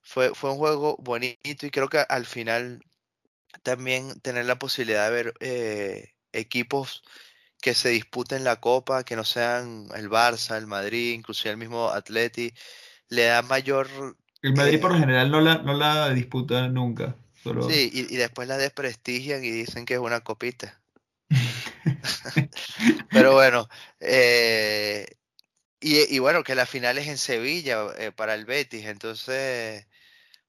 fue, fue un juego bonito y creo que al final también tener la posibilidad de ver eh, equipos que se disputen la copa, que no sean el Barça, el Madrid, inclusive el mismo Atleti, le da mayor... El Madrid por lo eh, general no la, no la disputa nunca. Sí, y, después la desprestigian y dicen que es una copita. Pero bueno, eh, y, bueno, que la final es en Sevilla eh, para el Betis, entonces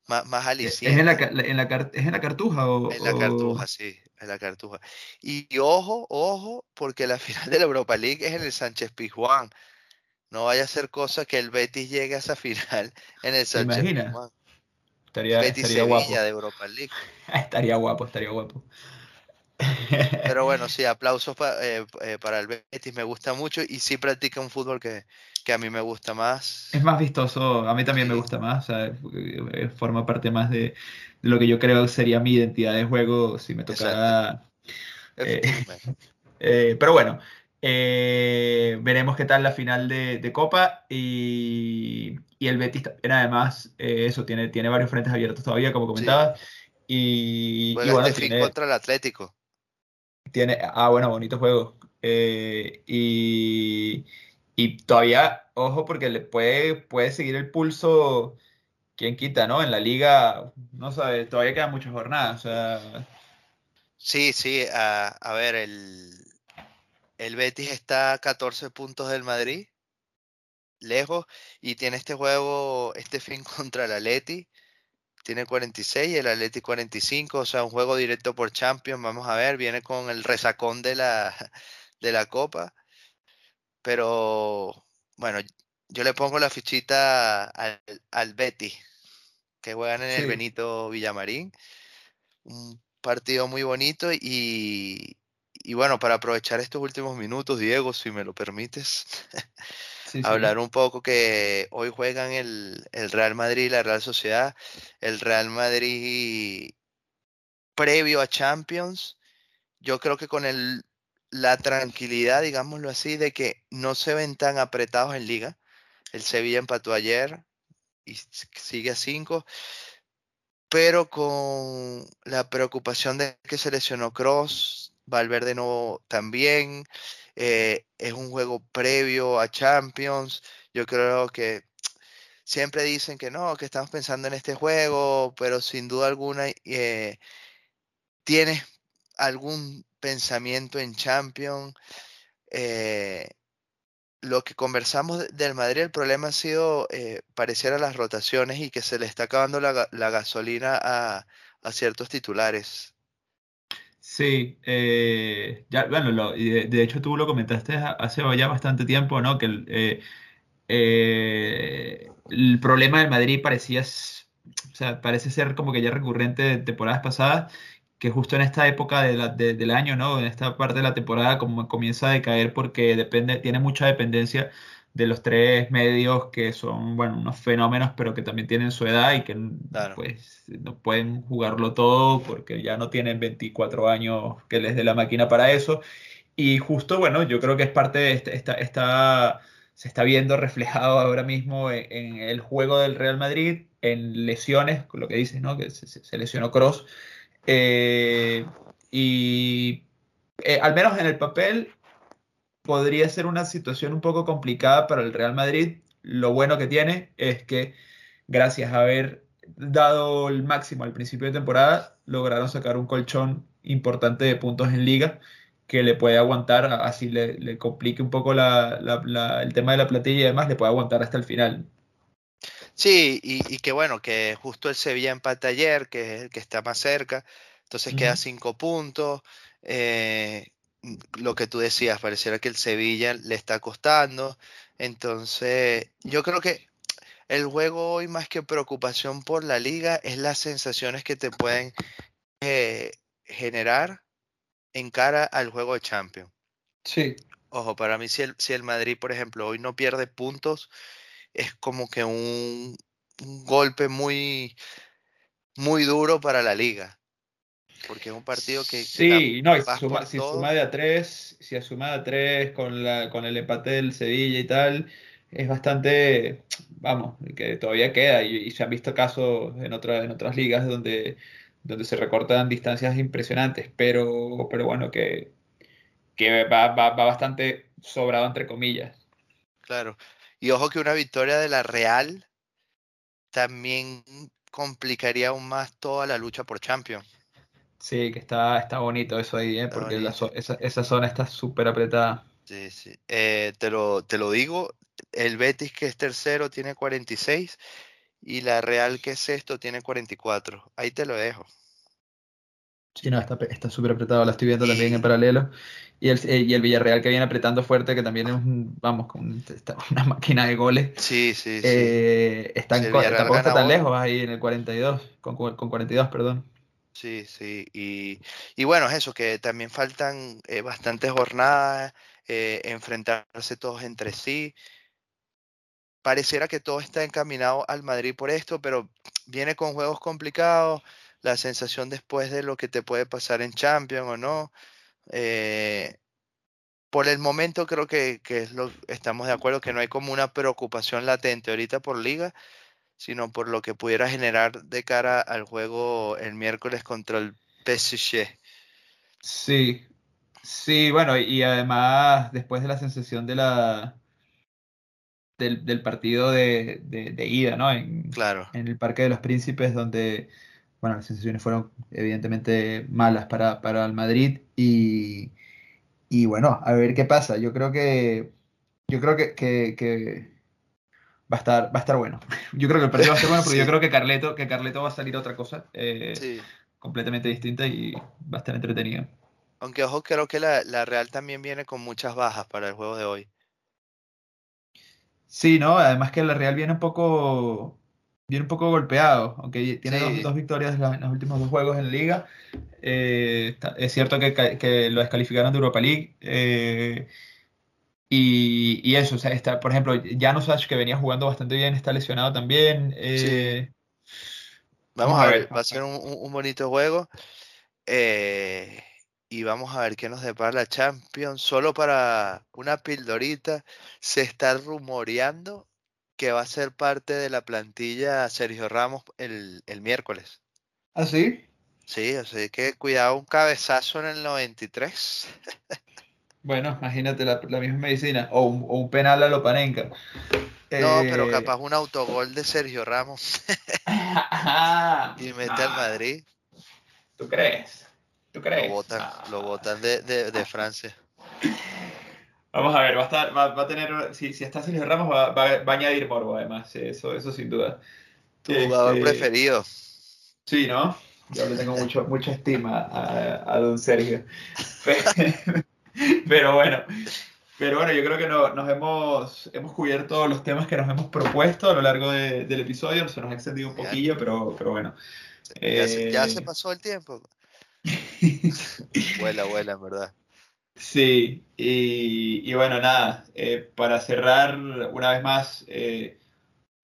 más, más e, ¿Es en la, en la, ¿Es en la Cartuja? O, en la Cartuja, sí, en la Cartuja. Y, ojo, ojo, porque la final de la Europa League es en el Sánchez Pizjuán. No vaya a ser cosa que el Betis llegue a esa final en el Sánchez Pizjuán. Estaría, estaría guapo. de Europa League. estaría guapo, estaría guapo. Pero bueno, sí, aplausos eh, eh, para el Betis, me gusta mucho y sí practica un fútbol que, a mí me gusta más. Es más vistoso, a mí también me gusta más, eh, forma parte más de, lo que yo creo sería mi identidad de juego si me tocara... pero bueno, eh, veremos qué tal la final de, Copa y, el Betis también además eh, eso tiene, tiene varios frentes abiertos todavía como comentaba y, bueno este tiene, contra el Atlético. Tiene ah bueno bonito juego eh, y, y todavía ojo porque le puede puede seguir el pulso quien quita no en la liga no sabe todavía quedan muchas jornadas sí sí a ver el el Betis está a 14 puntos del Madrid, lejos, y tiene este juego, este fin contra el Atleti. Tiene 46 y el Atleti 45, o sea, un juego directo por Champions. Vamos a ver, viene con el resacón de la, de la Copa. Pero bueno, yo le pongo la fichita al, al Betis, que juegan en el Benito Villamarín. Un partido muy bonito y, y bueno, para aprovechar estos últimos minutos, Diego, si me lo permites, hablar un poco que hoy juegan el, Real Madrid y la Real Sociedad. El Real Madrid previo a Champions, yo creo que con el, la tranquilidad, digámoslo así, de que no se ven tan apretados en liga. El Sevilla empató ayer y sigue a 5 pero con la preocupación de que se lesionó Cross, Valverde no también. Eh, es un juego previo a Champions. Yo creo que siempre dicen que no, que estamos pensando en este juego, pero sin duda alguna eh, tienes algún pensamiento en Champions. Eh, lo que conversamos del Madrid, el problema ha sido eh, parecer a las rotaciones y que se le está acabando la, gasolina a, a ciertos titulares. Sí, eh, ya, bueno, lo- de, hecho tú lo comentaste ha- hace ya bastante tiempo, ¿no? Que el, eh, eh, problema del Madrid parecía, o sea, parece ser como que ya recurrente de temporadas pasadas, que justo en esta época de la- de- del año, ¿no? En esta parte de la temporada como comienza a decaer porque depende, tiene mucha dependencia de los tres medios que son, bueno, unos fenómenos, pero que también tienen su edad y que Claro. pues no pueden jugarlo todo porque ya no tienen 24 años que les dé la máquina para eso. Y justo, bueno, yo creo que es parte de esta, esta- esta- se está viendo reflejado ahora mismo en, en el juego del Real Madrid, en lesiones, con lo que dices, ¿no? Que se, se- lesionó Cross. y eh, al menos en el papel podría ser una situación un poco complicada para el Real Madrid. Lo bueno que tiene es que gracias a haber dado el máximo al principio de temporada, lograron sacar un colchón importante de puntos en liga que le puede aguantar, así le, le complique un poco la- la- la- el tema de la platilla y demás, le puede aguantar hasta el final. Sí, y, y que bueno, que justo el Sevilla empata ayer, que es el que está más cerca, entonces queda cinco puntos. eh, lo que tú decías, pareciera que el Sevilla le está costando. Entonces, yo creo que el juego hoy, más que preocupación por la liga, es las sensaciones que te pueden eh, generar en cara al juego de Champions. Sí, Ojo, para mí, si el, si el Madrid, por ejemplo, hoy no pierde puntos, es como que un, un golpe muy, muy duro para la liga. Porque es un partido que, Sí, no, y si suma, si de a tres, si a suma de a tres con la, con el empate del Sevilla y tal, es bastante, vamos, que todavía queda y, y se han visto casos en otra- en otras ligas donde, donde se recortan distancias impresionantes, pero, pero bueno, que, que va, va, va bastante sobrado entre comillas. Claro. Y ojo que una victoria de la Real también complicaría aún más toda la lucha por Champions. Sí, que está, está bonito eso ahí, ¿eh? Está porque la esa, esa zona está súper apretada. Sí, sí. Eh, te lo, te lo digo, el Betis que es tercero tiene 46 y la Real que es sexto tiene 44. Ahí te lo dejo. Sí, no, está pe- está súper apretado, la estoy viendo también en paralelo. Y el, eh, y el Villarreal que viene apretando fuerte, que también es un, vamos, con una máquina de goles. sí, sí, sí. Eh, están Si tampoco está tan lejos ahí en el 42, con, con 42, perdón. Sí, sí. Y, y bueno, es eso, que también faltan eh, bastantes jornadas, eh, enfrentarse todos entre sí. Pareciera que todo está encaminado al Madrid por esto, pero viene con juegos complicados, la sensación después de lo que te puede pasar en Champions o no. eh, por el momento creo que, que es lo, estamos de acuerdo que no hay como una preocupación latente ahorita por liga, sino por lo que pudiera generar de cara al juego el miércoles contra el PSG. Sí, sí, bueno, y además después de la sensación de la, del, del partido de, de- de ida, ¿no? En, Claro, en el Parque de los Príncipes, donde, bueno, las sensaciones fueron evidentemente malas para, para el Madrid y, y bueno, a ver qué pasa. Yo creo que, yo creo que, que- que va a estar, va a estar bueno. Yo creo que el partido va a estar bueno, porque yo creo que Carleto, que Carleto va a salir otra cosa eh, sí. completamente distinta y va a estar entretenido. Aunque ojo, creo que la, la Real también viene con muchas bajas para el juego de hoy. Sí, ¿no? Además que el Real viene un poco, viene un poco golpeado, aunque tiene dos, Sí, dos victorias en la- los últimos dos juegos en Liga. Eh, es cierto que lo descalificaron de Europa League. eh, y, y eso, o sea, está, por ejemplo, Januzaj, que venía jugando bastante bien, está lesionado también. sí. eh, Vamos vamos a ver, ver. va a ser un bonito juego. eh, y vamos a ver qué nos depara la Champions. Solo para una pildorita, se está rumoreando que va a ser parte de la plantilla Sergio Ramos el, el miércoles. ¿Ah, sí? Sí, así que cuidado, un cabezazo en el 93. Bueno, imagínate la, la misma medicina. O un, o un penal a Lopanenka. No, pero Eh, capaz un autogol de Sergio Ramos y mete al ah, Madrid. ¿tú crees? ¿Tú Lo crees? botan, lo Ah. botan de, de, de Francia. Vamos a ver, va a estar, va, va a tener, si, si está Sergio Ramos, va, va- va a añadir morbo además, sí, eso, eso sin duda. Tu jugador Este, preferido. sí, ¿no? Yo le tengo mucho, mucha estima a, a don Sergio. Pero, bueno, pero bueno, yo creo que nos hemos, hemos cubierto los temas que nos hemos propuesto a lo largo del episodio. Se nos ha extendido un poquillo, pero, pero bueno. Ya, se, ya se pasó el tiempo. vuela, vuela, en verdad. Sí, y, bueno, nada, eh, para cerrar una vez más, eh,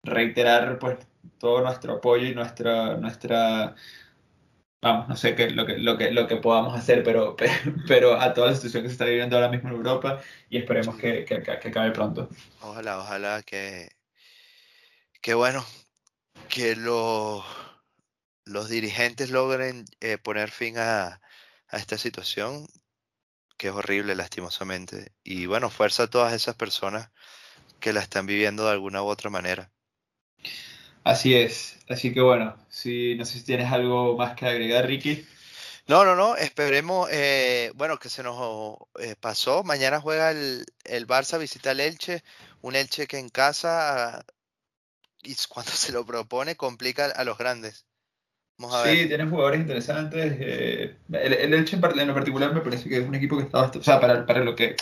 reiterar pues todo nuestro apoyo y nuestra, nuestra vamos, no sé qué, lo, que, lo, que, lo que podamos hacer, pero, pero, a toda la situación que se está viviendo ahora mismo en Europa y esperemos que, que, que acabe pronto. Ojalá, ojalá que, que bueno, que los, los dirigentes logren eh, poner fin a, a esta situación que es horrible lastimosamente. Y bueno, fuerza a todas esas personas que la están viviendo de alguna u otra manera. Así es, así que bueno, si no sé si tienes algo más que agregar, Ricky. No, no, no, esperemos, eh, bueno, que se nos eh, pasó. Mañana juega el, el, Barça, visita el Elche, un Elche que en casa, y cuando se lo propone, complica a los grandes sí, tiene jugadores interesantes. Eh, el, Elche en, particular me parece que es un equipo que está bastante, o sea, para, para lo que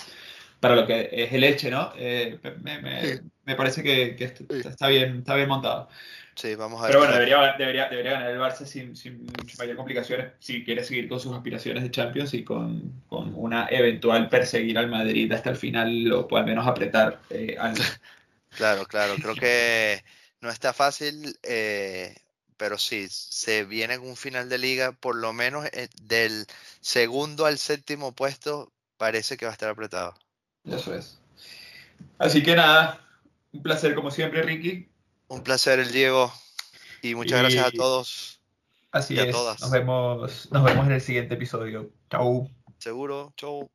para lo que es el Elche, ¿no? Eh, me, me, me, parece que, que está, bien, está bien montado. Sí, vamos a ver. Pero bueno, debería, debería, debería ganar el Barça sin, sin mayor complicaciones si quiere seguir con sus aspiraciones de Champions y con, con una eventual perseguir al Madrid hasta el final o al menos apretar eh, Claro, claro. Creo que no está fácil. Eh, pero sí, se viene en un final de liga, por lo menos eh, del segundo al séptimo puesto, parece que va a estar apretado. Eso es. Así que nada, un placer como siempre, Ricky. Un placer, el Diego. Y muchas gracias a todos. Así y a Todas. Nos vemos, nos vemos en el siguiente episodio. Chau. Seguro. Chau.